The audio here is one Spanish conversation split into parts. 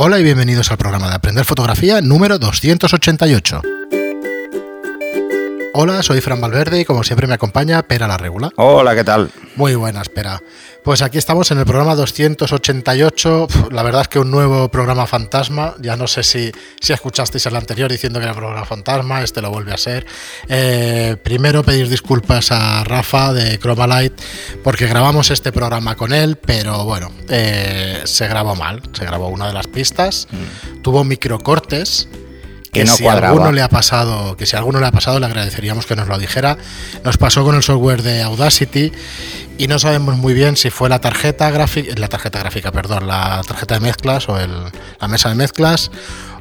Hola y bienvenidos al programa de Aprender Fotografía número 288. Hola, soy Fran Valverde y como siempre me acompaña Pera la Regula. Hola, ¿qué tal? Muy buenas, Pera. Pues aquí estamos en el programa 288. La verdad es que un nuevo programa fantasma. Ya no sé si, si escuchasteis el anterior diciendo que era programa fantasma, este lo vuelve a ser. Eh, primero pedir disculpas a Rafa de Chromalight porque grabamos este programa con él, pero bueno, eh, se grabó mal. Se grabó una de las pistas, mm. tuvo microcortes que, no si alguno le ha pasado, que si alguno le ha pasado, le agradeceríamos que nos lo dijera. Nos pasó con el software de Audacity y no sabemos muy bien si fue la tarjeta gráfica, la tarjeta gráfica, perdón, la tarjeta de mezclas o el, la mesa de mezclas,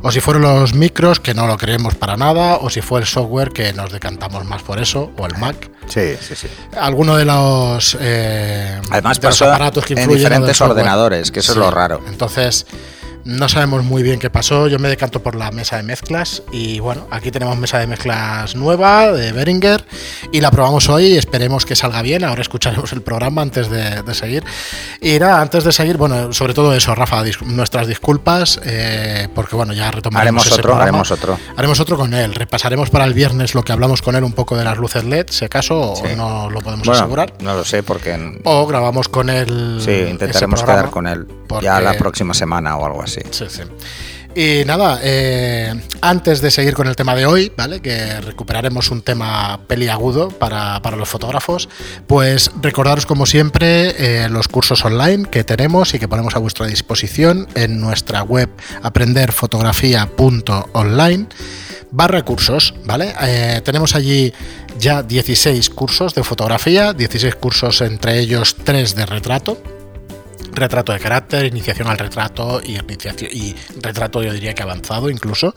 o si fueron los micros, que no lo creemos para nada, o si fue el software que nos decantamos más por eso, o el Mac. Sí, sí, sí. Alguno de los, eh, Además, de los aparatos que influyen en diferentes ordenadores, que eso es lo raro. Entonces, no sabemos muy bien qué pasó. Yo me decanto por la mesa de mezclas. Y bueno, aquí tenemos mesa de mezclas nueva de Beringer. Y la probamos hoy. Esperemos que salga bien. Ahora escucharemos el programa antes de, seguir. Y nada, antes de seguir, bueno, sobre todo eso, Rafa, nuestras disculpas. Eh, porque bueno, ya retomaremos. Haremos otro, haremos otro. Haremos otro con él. Repasaremos para el viernes lo que hablamos con él un poco de las luces LED, si acaso, o no lo podemos asegurar. No lo sé, porque. O grabamos con él. Sí, intentaremos quedar con él ya la próxima semana o algo así. Sí, sí. Y nada, eh, antes de seguir con el tema de hoy, ¿vale? Que recuperaremos un tema peliagudo para, para los fotógrafos, pues recordaros como siempre eh, los cursos online que tenemos y que ponemos a vuestra disposición en nuestra web aprenderfotografía.online barra cursos, ¿vale? Eh, tenemos allí ya 16 cursos de fotografía, 16 cursos entre ellos 3 de retrato, retrato de carácter, iniciación al retrato y, y retrato yo diría que avanzado incluso.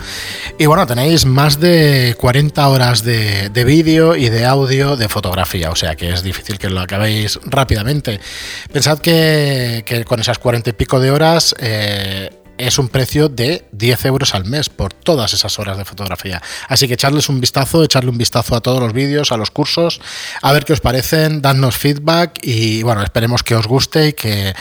Y bueno, tenéis más de 40 horas de, vídeo y de audio de fotografía, o sea que es difícil que lo acabéis rápidamente. Pensad que, con esas 40 y pico de horas... Eh, es un precio de 10 euros al mes por todas esas horas de fotografía. Así que echarles un vistazo, echarle un vistazo a todos los vídeos, a los cursos, a ver qué os parecen, dadnos feedback y bueno, esperemos que os guste y que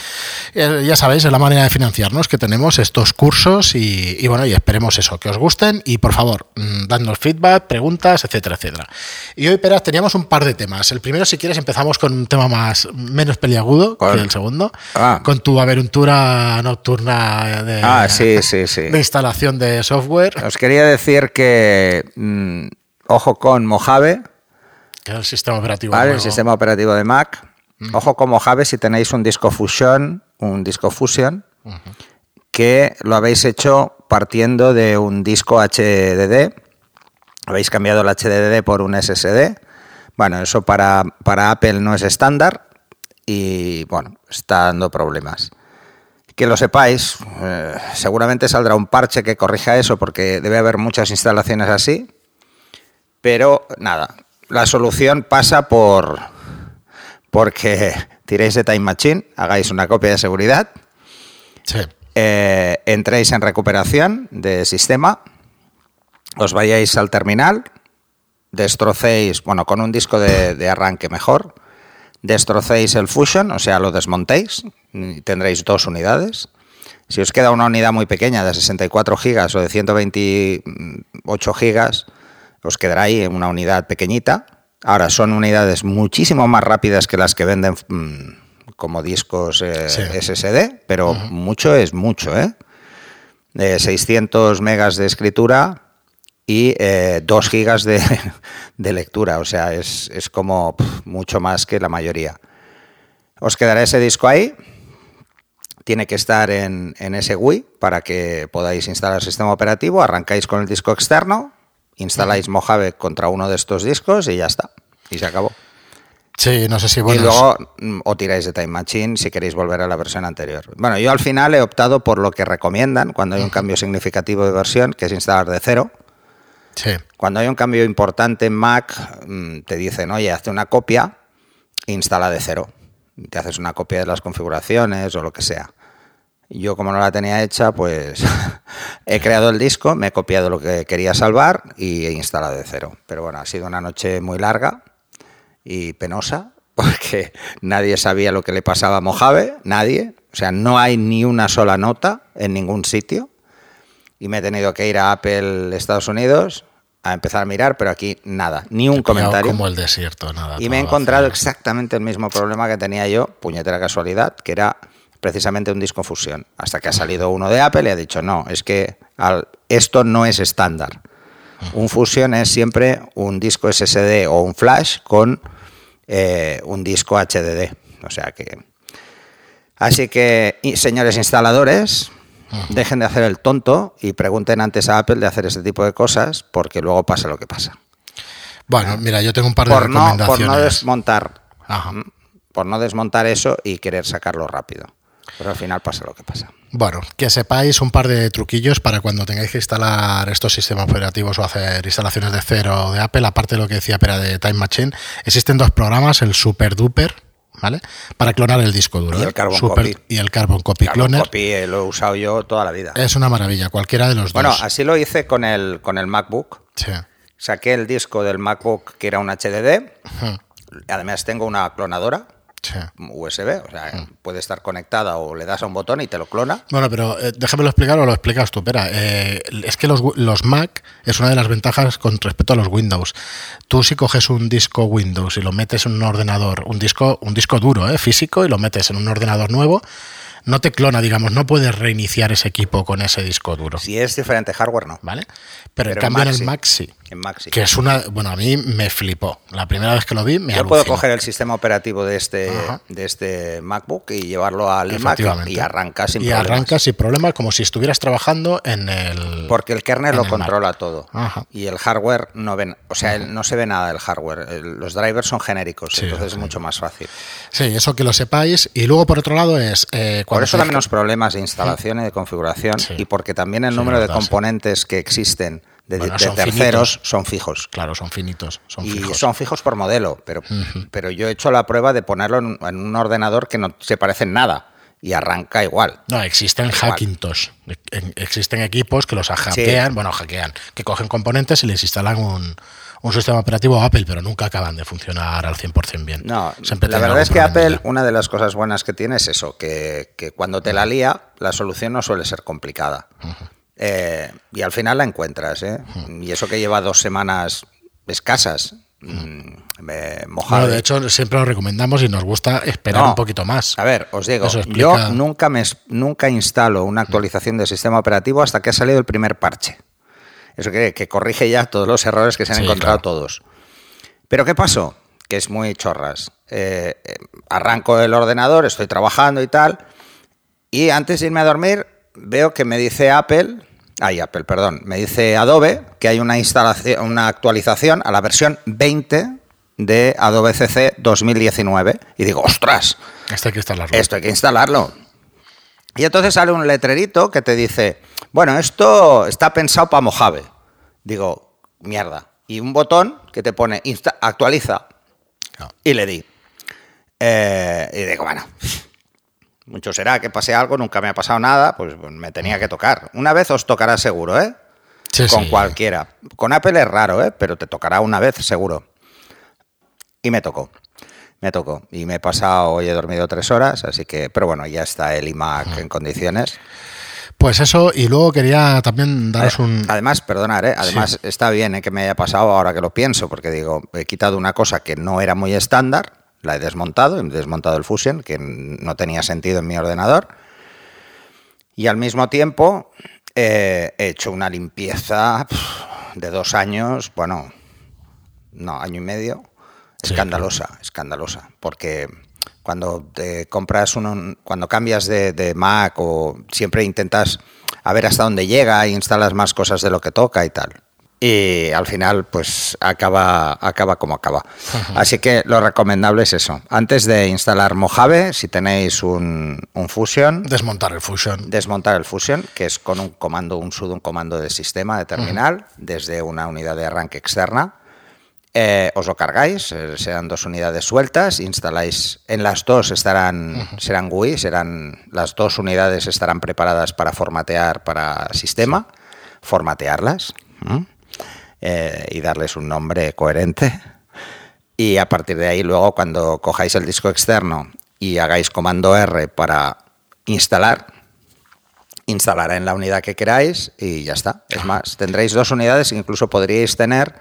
eh, ya sabéis, es la manera de financiarnos que tenemos estos cursos y, bueno, y esperemos eso, que os gusten y por favor, mm, dadnos feedback, preguntas, etcétera, etcétera. Y hoy, Peras, teníamos un par de temas. El primero, si quieres, empezamos con un tema más menos peliagudo que el segundo, ah. con tu aventura nocturna de Ah, sí, sí, sí. de instalación de software. Os quería decir que mm, ojo con Mojave. Que es el sistema operativo. Vale, el sistema operativo de Mac. Ojo con Mojave si tenéis un disco Fusion, un disco Fusion, que lo habéis hecho partiendo de un disco HDD. Habéis cambiado el HDD por un SSD. Bueno, eso para, para Apple no es estándar y bueno, está dando problemas que lo sepáis, eh, seguramente saldrá un parche que corrija eso porque debe haber muchas instalaciones así, pero nada, la solución pasa por porque tiréis de Time Machine, hagáis una copia de seguridad, eh, entréis en recuperación de sistema, os vayáis al terminal, destrocéis, bueno, con un disco de arranque mejor, destrocéis el Fusion, o sea, lo desmontéis, y tendréis dos unidades. Si os queda una unidad muy pequeña de 64 gigas o de 128 gigas, os quedará ahí una unidad pequeñita. Ahora, son unidades muchísimo más rápidas que las que venden mm, como discos eh, SSD, pero mucho es mucho, ¿eh? 600 megas de escritura y 2 eh, gigas de, lectura, o sea, es, como mucho más que la mayoría. Os quedará ese disco ahí, tiene que estar en, ese Wii para que podáis instalar el sistema operativo, arrancáis con el disco externo, instaláis Mojave contra uno de estos discos y ya está, y se acabó. Sí, no sé si bueno. Y luego mm, o tiráis de Time Machine si queréis volver a la versión anterior. Bueno, yo al final he optado por lo que recomiendan cuando hay un cambio significativo de versión, que es instalar de cero. Cuando hay un cambio importante en Mac, mm, te dicen, oye, hazte una copia, instala de cero. Te haces una copia de las configuraciones o lo que sea. Yo como no la tenía hecha, pues he creado el disco, me he copiado lo que quería salvar y he instalado de cero. Pero bueno, ha sido una noche muy larga y penosa porque nadie sabía lo que le pasaba a Mojave, nadie. O sea, no hay ni una sola nota en ningún sitio. Y me he tenido que ir a Apple Estados Unidos a empezar a mirar, pero aquí nada, ni un comentario. Como el desierto, nada. Y me he encontrado exactamente el mismo problema que tenía yo, puñetera casualidad, que era precisamente un disco fusión. Hasta que ha salido uno de Apple y ha dicho, no, es que esto no es estándar. Un fusión es siempre un disco SSD o un flash con eh, un disco HDD. O sea que... Así que, señores instaladores, dejen de hacer el tonto y pregunten antes a Apple de hacer este tipo de cosas, porque luego pasa lo que pasa. Bueno, mira, yo tengo un par de recomendaciones. por no desmontar. Por no desmontar eso y querer sacarlo rápido. Pero al final pasa lo que pasa. Bueno, que sepáis un par de truquillos para cuando tengáis que instalar estos sistemas operativos o hacer instalaciones de cero de Apple, aparte de lo que decía Pera de Time Machine, existen dos programas, el Super Duper, ¿vale? Para clonar el disco duro. Y el ¿eh? Carbon Copy. Y el Carbon Copy Cloner. Copy eh, lo he usado yo toda la vida. Es una maravilla, cualquiera de los dos. Bueno, así lo hice con el, con el MacBook. Sí. Saqué el disco del MacBook que era un HDD. Además tengo una clonadora USB, o sea, mm. puede estar conectada o le das a un botón y te lo clona. Bueno, pero eh, déjamelo explicar o lo explicas tú, Pera. Eh, es que los, los, Mac es una de las ventajas con respecto a los Windows. Tú si coges un disco Windows y lo metes en un ordenador, un disco, un disco duro, eh, físico, y lo metes en un ordenador nuevo, no te clona, digamos, no puedes reiniciar ese equipo con ese disco duro. Si es diferente hardware, no. ¿Vale? Pero, en cambio en el Mac sí. En sí. Que es una, bueno, a mí me flipó. La primera vez que lo vi me Yo puedo coger el sistema operativo de este, de este MacBook y llevarlo al Mac y arranca sin y arranca sin problema como si estuvieras trabajando en el Porque el kernel lo controla todo. Y el hardware no ven, o sea, no se ve nada del hardware. los drivers son genéricos, entonces es mucho más fácil. Sí, eso que lo sepáis. Y luego por otro lado es eh, por eso da menos problemas de instalación y de configuración y porque también el número de componentes que existen de, terceros son fijos. Claro, son finitos. Son y fijos. son fijos por modelo, pero, pero yo he hecho la prueba de ponerlo en, un ordenador que no se parece en nada y arranca igual. No, existen Hackintosh. Existen equipos que los hackean, bueno, hackean, que cogen componentes y les instalan un, un sistema operativo Apple, pero nunca acaban de funcionar al 100% bien. No, la verdad es que Apple, una de las cosas buenas que tiene es eso, que, cuando te la lía, la solución no suele ser complicada. Eh, y al final la encuentras, ¿eh? Y eso que lleva dos semanas escasas. Mm, mojado. de hecho, siempre lo recomendamos y nos gusta esperar un poquito más. A ver, os digo, yo nunca, me, nunca instalo una actualización del sistema operativo hasta que ha salido el primer parche. Eso que, que corrige ya todos los errores que se han encontrado todos. Pero ¿qué pasó? Que es muy chorras. Eh, eh, arranco el ordenador, estoy trabajando y tal, y antes de irme a dormir veo que me dice Apple, ay Apple, perdón, me dice Adobe que hay una instalación, una actualización a la versión 20 de Adobe CC 2019 y digo, ostras, esto hay que instalarlo. Esto hay que instalarlo. Y entonces sale un letrerito que te dice, bueno, esto está pensado para Mojave. Digo, mierda. Y un botón que te pone actualiza. Y le di. Eh, y digo, bueno, mucho será que pase algo, nunca me ha pasado nada, pues, me tenía que tocar. Una vez os tocará seguro, ¿eh? Con cualquiera. Con Apple es raro, ¿eh? Pero te tocará una vez seguro. Y me tocó. Me tocó. Y me he pasado, hoy he dormido tres horas, así que, pero bueno, ya está el iMac en condiciones. Pues eso, y luego quería también daros un... Además, perdonar, ¿eh? además está bien ¿eh? que me haya pasado ahora que lo pienso, porque digo, he quitado una cosa que no era muy estándar, la he desmontado, he desmontado el Fusion, que no tenía sentido en mi ordenador, y al mismo tiempo eh, he hecho una limpieza de dos años, bueno, no, año y medio, escandalosa, escandalosa, porque cuando te compras uno, cuando cambias de, Mac o siempre intentas a ver hasta dónde llega e instalas más cosas de lo que toca y tal. Y al final, pues acaba, acaba como acaba. Así que lo recomendable es eso. Antes de instalar Mojave, si tenéis un, un Fusion. Desmontar el Fusion. Desmontar el Fusion, que es con un comando, un sudo, un comando de sistema, de terminal, desde una unidad de arranque externa eh, os lo cargáis, eh, serán dos unidades sueltas, instaláis, en las dos estarán, serán GUI, serán, las dos unidades estarán preparadas para formatear para sistema, formatearlas eh, y darles un nombre coherente. Y a partir de ahí luego cuando cojáis el disco externo y hagáis comando R para instalar, instalará en la unidad que queráis y ya está. Es más, tendréis dos unidades, incluso podríais tener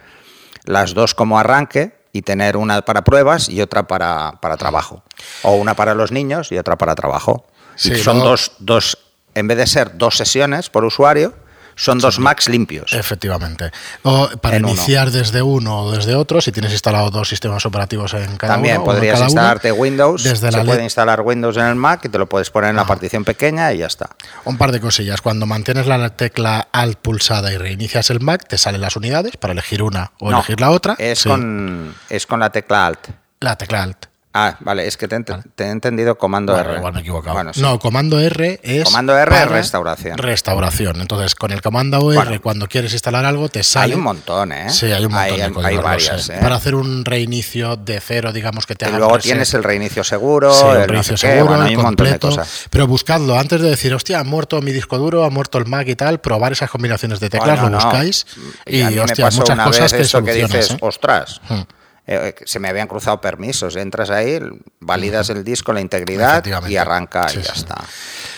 las dos como arranque y tener una para pruebas y otra para, para trabajo. O una para los niños y otra para trabajo. Sí, son dos, dos, en vez de ser dos sesiones por usuario, son dos Macs limpios. Efectivamente. O para En uno. iniciar desde uno o desde otro, si tienes instalado dos sistemas operativos en cada También uno. podrías cada uno, instalarte Windows, Desde se la puede instalar Windows en el Mac y te lo puedes poner en la partición pequeña y ya está. Un par de cosillas. Cuando mantienes la tecla Alt pulsada y reinicias el Mac, te salen las unidades para elegir una o No, elegir la otra. Es, Sí, con, es con la tecla Alt. la tecla Alt. Ah, vale, es que te, he ent- te he entendido comando Bueno, R. igual me he equivocado. Bueno, sí. No, comando R es. Comando R es restauración. Restauración. Entonces, con el comando R, Bueno. cuando quieres instalar algo, te sale. Hay un montón, ¿eh? Sí, hay un montón Hay, de códigos, varias. ¿eh? Para hacer un reinicio de cero, digamos que te Y haga luego reset. tienes el reinicio seguro, Sí, el el no reinicio sé qué, seguro, bueno, el hay un montón de completo. cosas. Pero buscadlo antes de decir, hostia, ha muerto mi disco duro, ha muerto el Mac y tal, probar esas combinaciones de teclas, Bueno, lo no. buscáis y, me hostia, muchas una cosas vez que eso que dices, ¿eh? ostras, Hmm. Eh, se me habían cruzado permisos. Entras ahí, validas el disco, la integridad y arranca Sí, y ya sí. está.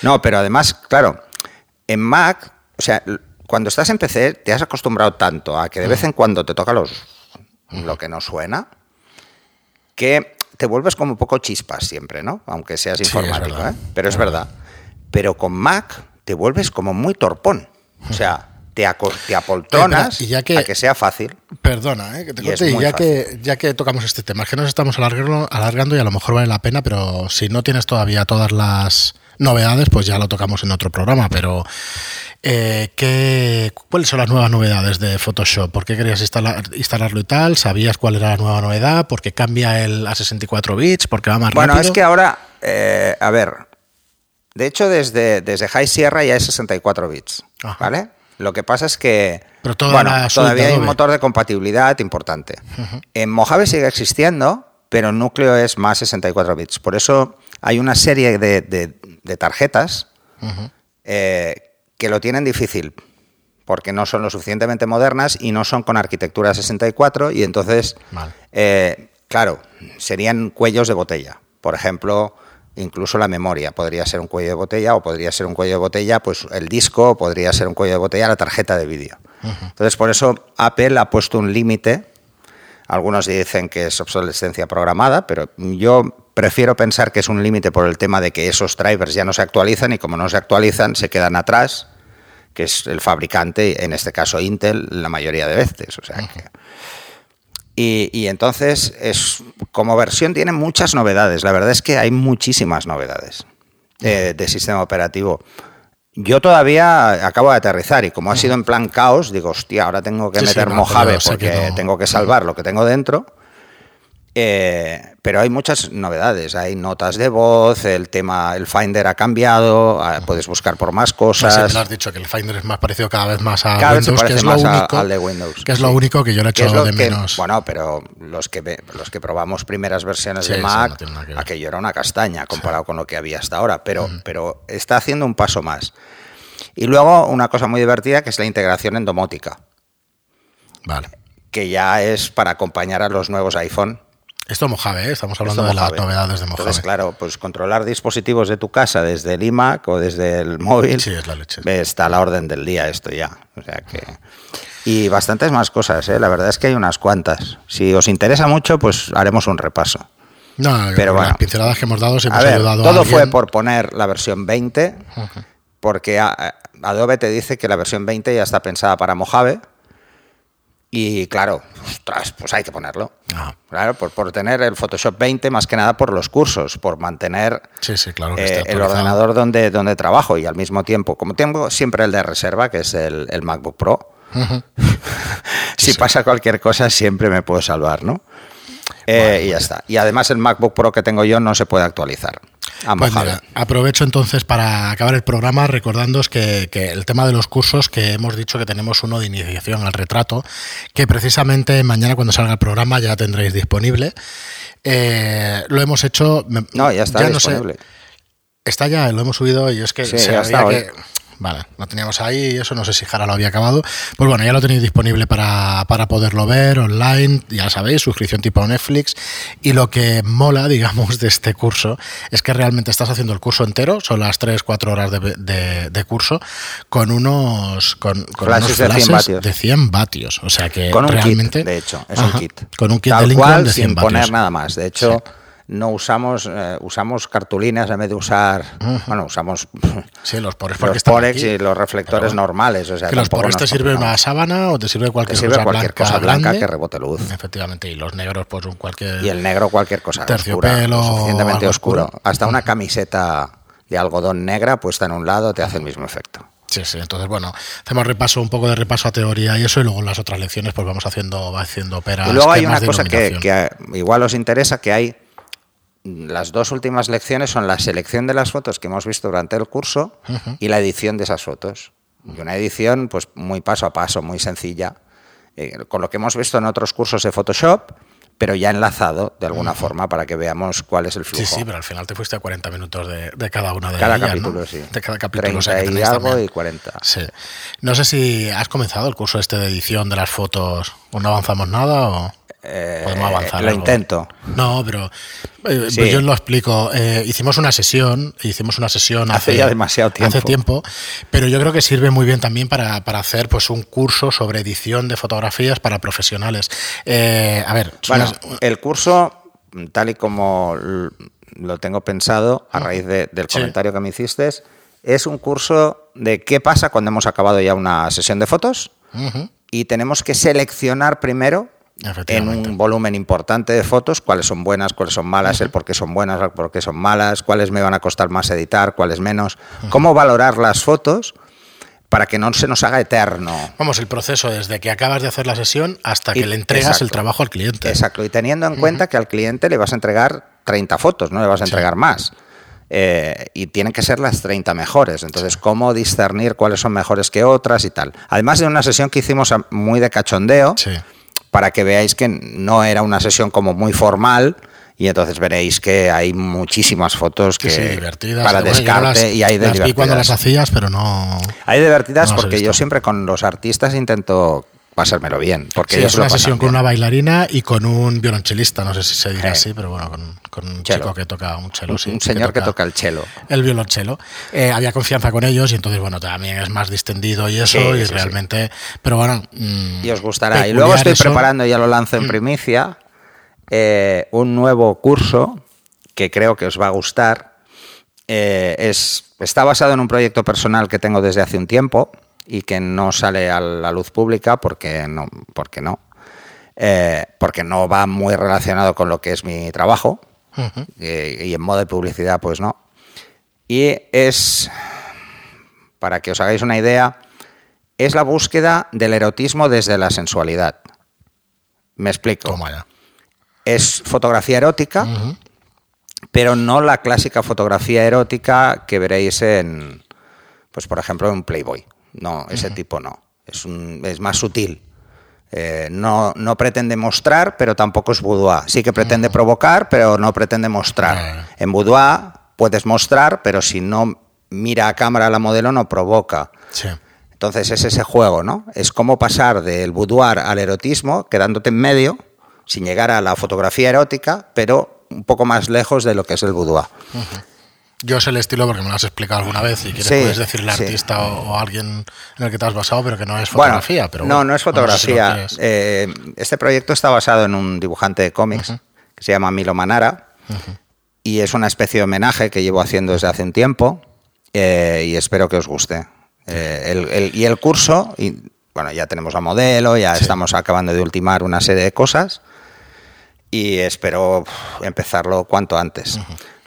No, pero además, claro, en Mac, o sea, cuando estás en PC te has acostumbrado tanto a que de vez en cuando te toca los lo que no suena, que te vuelves como un poco chispas siempre, ¿no? Aunque seas Sí, es informático. ¿eh? Pero es verdad. Pero con Mac te vuelves como muy torpón. O sea, te, te apoltronas Eh, ya que- a que sea fácil. Perdona, ¿eh? que te Y ya que, ya que tocamos este tema, es que nos estamos alargando, alargando y a lo mejor vale la pena, pero si no tienes todavía todas las novedades, pues ya lo tocamos en otro programa. Pero, eh, ¿qué, ¿cuáles son las nuevas novedades de Photoshop? ¿Por qué querías instalar, instalarlo y tal? ¿Sabías cuál era la nueva novedad? ¿Por qué cambia el a 64 bits? ¿Porque va más Bueno, rápido? es que ahora, eh, a ver, de hecho desde, desde High Sierra ya es 64 bits, Ajá. ¿vale? Lo que pasa es que Pero bueno, todavía hay un motor de compatibilidad importante. En Mojave sigue existiendo, pero el núcleo es más 64 bits. Por eso hay una serie de, de- de tarjetas eh, que lo tienen difícil, porque no son lo suficientemente modernas y no son con arquitectura 64 y entonces, eh, claro, serían cuellos de botella. Por ejemplo, incluso la memoria podría ser un cuello de botella o podría ser un cuello de botella, pues el disco podría ser un cuello de botella, la tarjeta de vídeo. Entonces, por eso Apple ha puesto un límite. Algunos dicen que es obsolescencia programada, pero yo prefiero pensar que es un límite por el tema de que esos drivers ya no se actualizan y como no se actualizan se quedan atrás, que es el fabricante, en este caso Intel, la mayoría de veces. O sea que- y, y entonces, es, como versión tiene muchas novedades. La verdad es que hay muchísimas novedades eh, de sistema operativo. Yo todavía acabo de aterrizar y como ha sido en plan caos, digo, hostia, ahora tengo que Sí, sí, meter no, Mojave porque no. tengo que salvar lo que tengo dentro. Eh, pero hay muchas novedades, hay notas de voz, el tema, el Finder ha cambiado, ah, puedes buscar por más cosas. has dicho que el Finder es más parecido cada vez más a Cada Windows, que es lo a- único, al de Windows, que es lo único que yo le he hecho de que- menos. bueno, pero los que los que probamos primeras versiones Sí, de sí, Mac, no aquello era una castaña comparado con lo que había hasta ahora, pero, pero está haciendo un paso más. Y luego una cosa muy divertida que es la integración en domótica, Vale. que ya es para acompañar a los nuevos iPhone. Esto Mojave, ¿eh? estamos hablando Esto de las novedades de Mojave. Entonces, claro, pues controlar dispositivos de tu casa desde el iMac o desde el móvil Sí, es la leche. está a la orden del día esto ya. O sea que y bastantes más cosas, ¿eh? la verdad es que hay unas cuantas. Si os interesa mucho, pues haremos un repaso. No, Pero con las bueno. pinceladas que hemos dado siempre A ver, ayudado todo fue por poner la versión 20, porque a- a- Adobe te dice que la versión 20 ya está pensada para Mojave. Y claro, ostras, pues hay que ponerlo. Ah. Claro, por, por tener el Photoshop 20, más que nada por los cursos, por mantener Sí, sí, claro que eh, el ordenador donde, donde trabajo y al mismo tiempo, como tengo siempre el de reserva, que es el, el MacBook Pro, si pasa cualquier cosa siempre me puedo salvar, ¿no? Eh, y ya está. Y además el MacBook Pro que tengo yo no se puede actualizar. Pues mira, aprovecho entonces para acabar el programa recordándoos que, que el tema de los cursos, que hemos dicho que tenemos uno de iniciación al retrato, que precisamente mañana cuando salga el programa ya tendréis disponible. Eh, lo hemos hecho... no, ya está no sé, disponible. está ya, lo hemos subido y es que Sí, se ya está que- hoy. Vale, lo teníamos ahí, eso no sé si Jara lo había acabado. Pues bueno, ya lo tenéis disponible para, para poderlo ver online, ya sabéis, suscripción tipo Netflix. Y lo que mola, digamos, de este curso es que realmente estás haciendo el curso entero, son las 3-4 horas de, de, curso, con unos, con, con unos de 100 vatios. De 100 vatios. O sea que con un realmente. Kit, de hecho, es un kit. Con un kit Tal de cual, de 100 sin vatios. poner nada más. De hecho. Sí no usamos eh, usamos cartulinas en vez de usar uh -huh. bueno usamos sí, los porex, los porex y los reflectores normales o sea que los porex te sirve una sábana o te sirve cualquier, te sirve cosa, cualquier blanca, cosa blanca grande. que rebote luz efectivamente y los negros pues un cualquier y el negro cualquier cosa terciopelo oscura, suficientemente oscuro. oscuro. hasta una camiseta de algodón negra puesta en un lado te hace el mismo efecto Sí, sí, entonces bueno, hacemos repaso, un poco de repaso a teoría y eso, y luego en las otras lecciones pues vamos haciendo, va haciendo peras. Y luego hay una cosa que, que, igual os interesa, que hay las dos últimas lecciones son la selección de las fotos que hemos visto durante el curso uh -huh. y la edición de esas fotos. Y una edición pues muy paso a paso, muy sencilla, eh, con lo que hemos visto en otros cursos de Photoshop, pero ya enlazado de alguna uh -huh. forma para que veamos cuál es el flujo. Sí, sí, pero al final te fuiste a 40 minutos de, de cada una de cada ellas. capítulo, ¿no? sí. De cada capítulo. 30 o sea, que y algo también. y 40. Sí. No sé si has comenzado el curso este de edición de las fotos o no avanzamos nada o... Eh, Podemos avanzar. Lo algo. intento. No, pero eh, Sí. pues yo lo explico. Eh, hicimos una sesión, hicimos una sesión Hace hace, ya demasiado tiempo. hace tiempo, pero yo creo que sirve muy bien también para, para hacer pues un curso sobre edición de fotografías para profesionales. A ver, Bueno, unas- el curso, tal y como lo tengo pensado a raíz de- del Sí. comentario que me hiciste, es un curso de qué pasa cuando hemos acabado ya una sesión de fotos y tenemos que seleccionar primero en un volumen importante de fotos cuáles son buenas, cuáles son malas, el por qué son buenas, el por qué son malas, cuáles me van a costar más editar, cuáles menos, cómo valorar las fotos para que no se nos haga eterno. Vamos, el proceso desde que acabas de hacer la sesión hasta que Y- le entregas exacto. el trabajo al cliente. Exacto, y teniendo en cuenta que al cliente le vas a entregar 30 fotos, no le vas a Sí. entregar más. Eh, y tienen que ser las 30 mejores. Entonces, ¿cómo discernir cuáles son mejores que otras y tal? Además de una sesión que hicimos muy de cachondeo, Sí. para que veáis que no era una sesión como muy formal. Y entonces veréis que hay muchísimas fotos que sí, divertidas. para descarte las- y hay de las vi cuando las divertidas. hacías, pero no. Hay divertidas No porque yo siempre con los artistas intento pasármelo bien. Porque Sí, es una sesión con bien. una bailarina y con un violonchelista, no sé si se dirá Eh. así, pero bueno, con, con un chico que toca un cello, Un- sí, un señor que toca el cello. el violonchelo. Eh, había confianza con ellos y entonces, bueno, también es más distendido y eso, Sí, y sí, realmente, pero bueno. mm, y os gustará. Y luego estoy eso. preparando, ya lo lanzo en primicia, eh, un nuevo curso que creo que os va a gustar. Eh, es, está basado en un proyecto personal que tengo desde hace un tiempo y que no sale a la luz pública porque no. Porque no. Eh, porque no va muy relacionado con lo que es mi trabajo eh, y en modo de publicidad pues no. Y es, para que os hagáis una idea, es la búsqueda del erotismo desde la sensualidad. Me explico. Es fotografía erótica, pero no la clásica fotografía erótica que veréis en, pues por ejemplo, en Playboy. No, ese tipo no. Es, un- es más sutil. Eh, no, no pretende mostrar, pero tampoco es boudoir. Sí que pretende provocar, pero no pretende mostrar. En boudoir puedes mostrar, pero si no mira a cámara la modelo no provoca. Sí. Entonces es ese juego, ¿no? Es como pasar del boudoir al erotismo, quedándote en medio, sin llegar a la fotografía erótica, pero un poco más lejos de lo que es el boudoir. Yo sé el estilo porque me lo has explicado alguna vez. Si quieres, Sí, puedes decirle al sí. artista o, o a alguien en el que te has basado, pero que no es Bueno, fotografía. pero no, bueno, no es sé si lo fotografía. Eh, este proyecto está basado en un dibujante de cómics que se llama Milo Manara y es una especie de homenaje que llevo haciendo desde hace un tiempo eh, y espero que os guste. Eh, el- el- y el curso, y, bueno, ya tenemos la modelo, ya Sí. estamos acabando de ultimar una serie de cosas y espero empezarlo cuanto antes.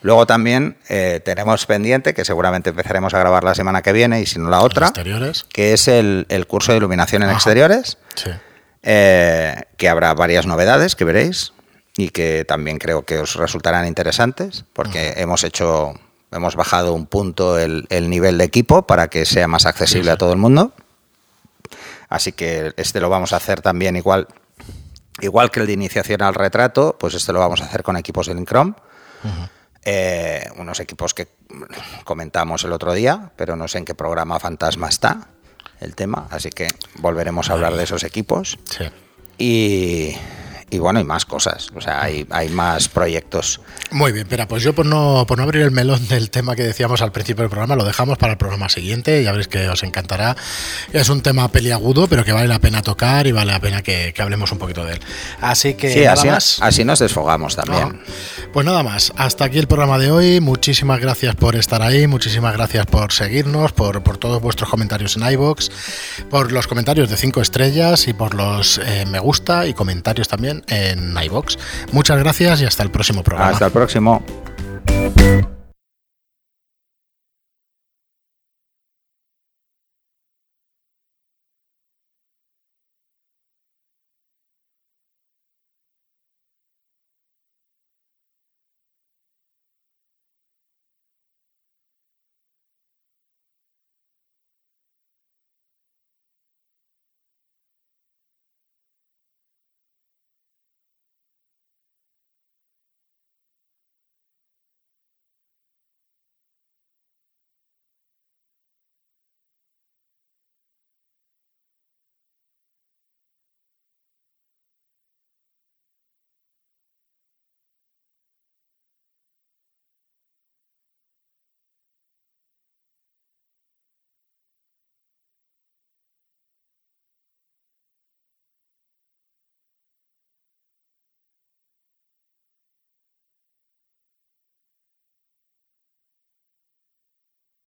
Luego también eh, tenemos pendiente, que seguramente empezaremos a grabar la semana que viene y si no la otra, exteriores. que es el, el curso de iluminación en Ajá. exteriores, Sí. eh, que habrá varias novedades que veréis y que también creo que os resultarán interesantes, porque hemos hecho, hemos bajado un punto el, el nivel de equipo para que sea más accesible Sí, sí. a todo el mundo. Así que este lo vamos a hacer también igual, igual que el de iniciación al retrato, pues este lo vamos a hacer con equipos del Chrome. Eh, unos equipos que comentamos el otro día, pero no sé en qué programa fantasma está el tema, así que volveremos a hablar de esos equipos. Sí. Y, y bueno, hay más cosas, o sea, hay, hay más proyectos. Muy bien, pero pues yo por no, por no abrir el melón del tema que decíamos al principio del programa, lo dejamos para el programa siguiente, ya veréis que os encantará. Es un tema peliagudo, pero que vale la pena tocar y vale la pena que, que hablemos un poquito de él. Así que Sí, nada así, más. así nos desfogamos también. ¿no? Pues nada más, hasta aquí el programa de hoy. Muchísimas gracias por estar ahí, muchísimas gracias por seguirnos, por, por todos vuestros comentarios en iBox, por los comentarios de 5 estrellas y por los eh, me gusta y comentarios también en iBox. Muchas gracias y hasta el próximo programa. Hasta el próximo.